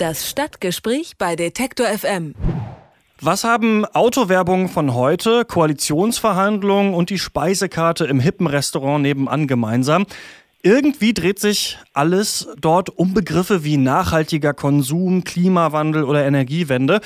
Das Stadtgespräch bei Detektor FM. Was haben Autowerbung von heute, Koalitionsverhandlungen und die Speisekarte im hippen Restaurant nebenan gemeinsam? Irgendwie dreht sich alles dort um Begriffe wie nachhaltiger Konsum, Klimawandel oder Energiewende.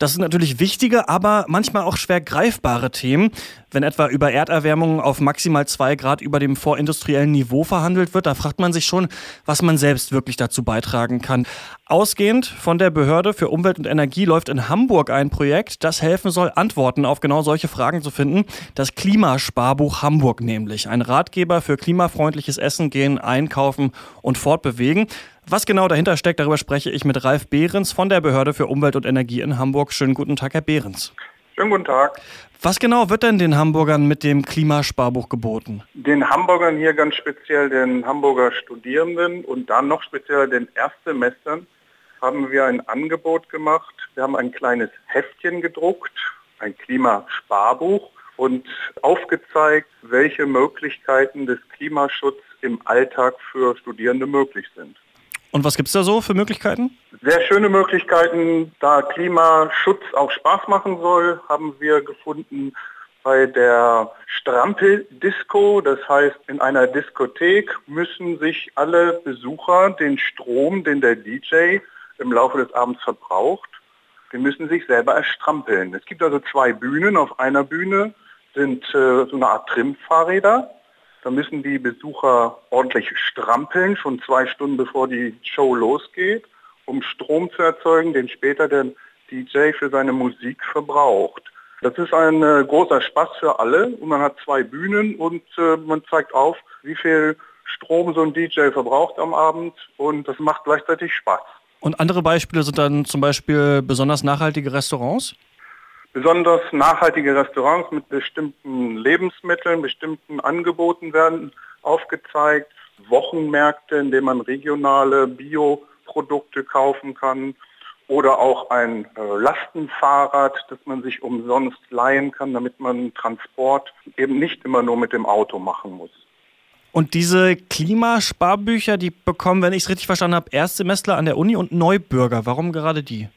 Das sind natürlich wichtige, aber manchmal auch schwer greifbare Themen. Wenn etwa über Erderwärmung auf maximal zwei Grad über dem vorindustriellen Niveau verhandelt wird, da fragt man sich schon, was man selbst wirklich dazu beitragen kann. Ausgehend von der Behörde für Umwelt und Energie läuft in Hamburg ein Projekt, das helfen soll, Antworten auf genau solche Fragen zu finden. Das Klimasparbuch Hamburg nämlich. Ein Ratgeber für klimafreundliches Essen, Gehen, Einkaufen und Fortbewegen. Was genau dahinter steckt, darüber spreche ich mit Ralf Behrens von der Behörde für Umwelt und Energie in Hamburg. Schönen guten Tag, Herr Behrens. Schönen guten Tag. Was genau wird denn den Hamburgern mit dem Klimasparbuch geboten? Den Hamburgern hier ganz speziell den Hamburger Studierenden und dann noch speziell den Erstsemestern haben wir ein Angebot gemacht. Wir haben ein kleines Heftchen gedruckt, ein Klimasparbuch und aufgezeigt, welche Möglichkeiten des Klimaschutzes im Alltag für Studierende möglich sind. Und was gibt es da so für Möglichkeiten? Sehr schöne Möglichkeiten. Da Klimaschutz auch Spaß machen soll, haben wir gefunden bei der Strampel-Disco. Das heißt, in einer Diskothek müssen sich alle Besucher den Strom, den der DJ im Laufe des Abends verbraucht, den müssen sich selber erstrampeln. Es gibt also zwei Bühnen. Auf einer Bühne sind äh, so eine Art Trimmfahrräder da müssen die Besucher ordentlich strampeln, schon zwei Stunden bevor die Show losgeht, um Strom zu erzeugen, den später der DJ für seine Musik verbraucht. Das ist ein äh, großer Spaß für alle und man hat zwei Bühnen und äh, man zeigt auf, wie viel Strom so ein DJ verbraucht am Abend und das macht gleichzeitig Spaß. Und andere Beispiele sind dann zum Beispiel besonders nachhaltige Restaurants? Besonders nachhaltige Restaurants mit bestimmten Lebensmitteln, bestimmten Angeboten werden aufgezeigt. Wochenmärkte, in denen man regionale Bioprodukte kaufen kann. Oder auch ein äh, Lastenfahrrad, das man sich umsonst leihen kann, damit man Transport eben nicht immer nur mit dem Auto machen muss. Und diese Klimasparbücher, die bekommen, wenn ich es richtig verstanden habe, Erstsemestler an der Uni und Neubürger. Warum gerade die?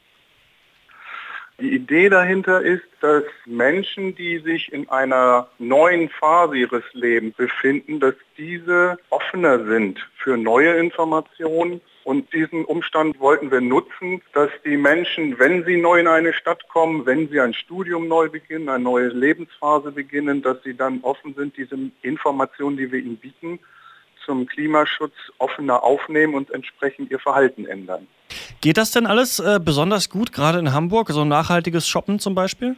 Die Idee dahinter ist, dass Menschen, die sich in einer neuen Phase ihres Lebens befinden, dass diese offener sind für neue Informationen. Und diesen Umstand wollten wir nutzen, dass die Menschen, wenn sie neu in eine Stadt kommen, wenn sie ein Studium neu beginnen, eine neue Lebensphase beginnen, dass sie dann offen sind, diese Informationen, die wir ihnen bieten, zum Klimaschutz offener aufnehmen und entsprechend ihr Verhalten ändern. Geht das denn alles äh, besonders gut, gerade in Hamburg, so nachhaltiges Shoppen zum Beispiel?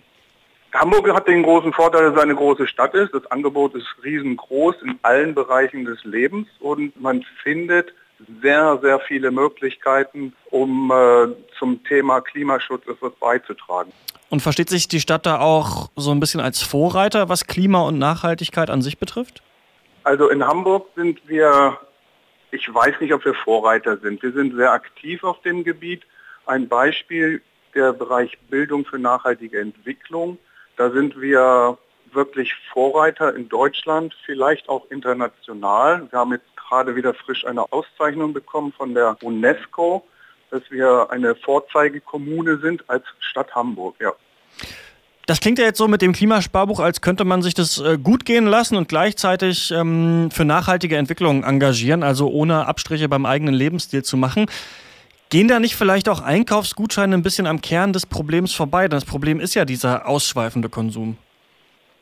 Hamburg hat den großen Vorteil, dass es eine große Stadt ist. Das Angebot ist riesengroß in allen Bereichen des Lebens und man findet sehr, sehr viele Möglichkeiten, um äh, zum Thema Klimaschutz etwas beizutragen. Und versteht sich die Stadt da auch so ein bisschen als Vorreiter, was Klima und Nachhaltigkeit an sich betrifft? Also in Hamburg sind wir ich weiß nicht, ob wir Vorreiter sind. Wir sind sehr aktiv auf dem Gebiet. Ein Beispiel der Bereich Bildung für nachhaltige Entwicklung. Da sind wir wirklich Vorreiter in Deutschland, vielleicht auch international. Wir haben jetzt gerade wieder frisch eine Auszeichnung bekommen von der UNESCO, dass wir eine Vorzeigekommune sind als Stadt Hamburg. Ja. Das klingt ja jetzt so mit dem Klimasparbuch, als könnte man sich das äh, gut gehen lassen und gleichzeitig ähm, für nachhaltige Entwicklung engagieren, also ohne Abstriche beim eigenen Lebensstil zu machen. Gehen da nicht vielleicht auch Einkaufsgutscheine ein bisschen am Kern des Problems vorbei? Das Problem ist ja dieser ausschweifende Konsum.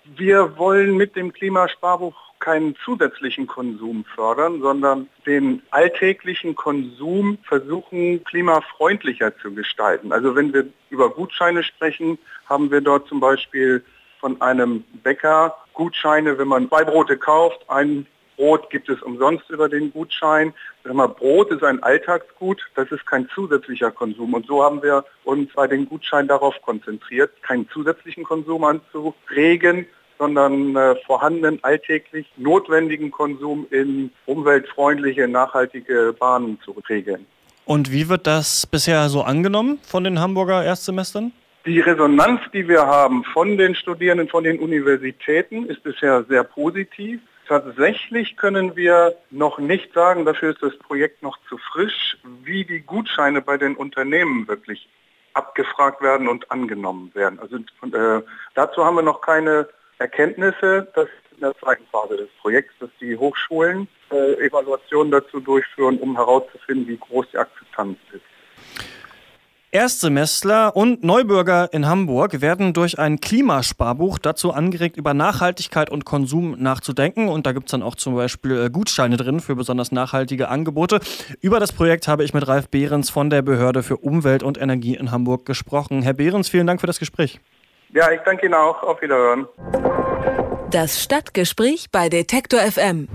Wir wollen mit dem Klimasparbuch keinen zusätzlichen Konsum fördern, sondern den alltäglichen Konsum versuchen, klimafreundlicher zu gestalten. Also wenn wir über Gutscheine sprechen, haben wir dort zum Beispiel von einem Bäcker Gutscheine, wenn man zwei Brote kauft, ein Brot gibt es umsonst über den Gutschein. Brot ist ein Alltagsgut, das ist kein zusätzlicher Konsum. Und so haben wir uns bei den Gutscheinen darauf konzentriert, keinen zusätzlichen Konsum anzuregen, sondern äh, vorhandenen alltäglich notwendigen Konsum in umweltfreundliche, nachhaltige Bahnen zu regeln. Und wie wird das bisher so angenommen von den Hamburger Erstsemestern? Die Resonanz, die wir haben von den Studierenden, von den Universitäten, ist bisher sehr positiv. Tatsächlich können wir noch nicht sagen, dafür ist das Projekt noch zu frisch, wie die Gutscheine bei den Unternehmen wirklich abgefragt werden und angenommen werden. Also äh, dazu haben wir noch keine Erkenntnisse. Das ist in der zweiten Phase des Projekts, dass die Hochschulen äh, Evaluationen dazu durchführen, um herauszufinden, wie groß die Akzeptanz ist. Erstsemestler und Neubürger in Hamburg werden durch ein Klimasparbuch dazu angeregt, über Nachhaltigkeit und Konsum nachzudenken. Und da gibt es dann auch zum Beispiel äh, Gutscheine drin für besonders nachhaltige Angebote. Über das Projekt habe ich mit Ralf Behrens von der Behörde für Umwelt und Energie in Hamburg gesprochen. Herr Behrens, vielen Dank für das Gespräch. Ja, ich danke Ihnen auch. Auf Wiederhören. Das Stadtgespräch bei Detektor FM.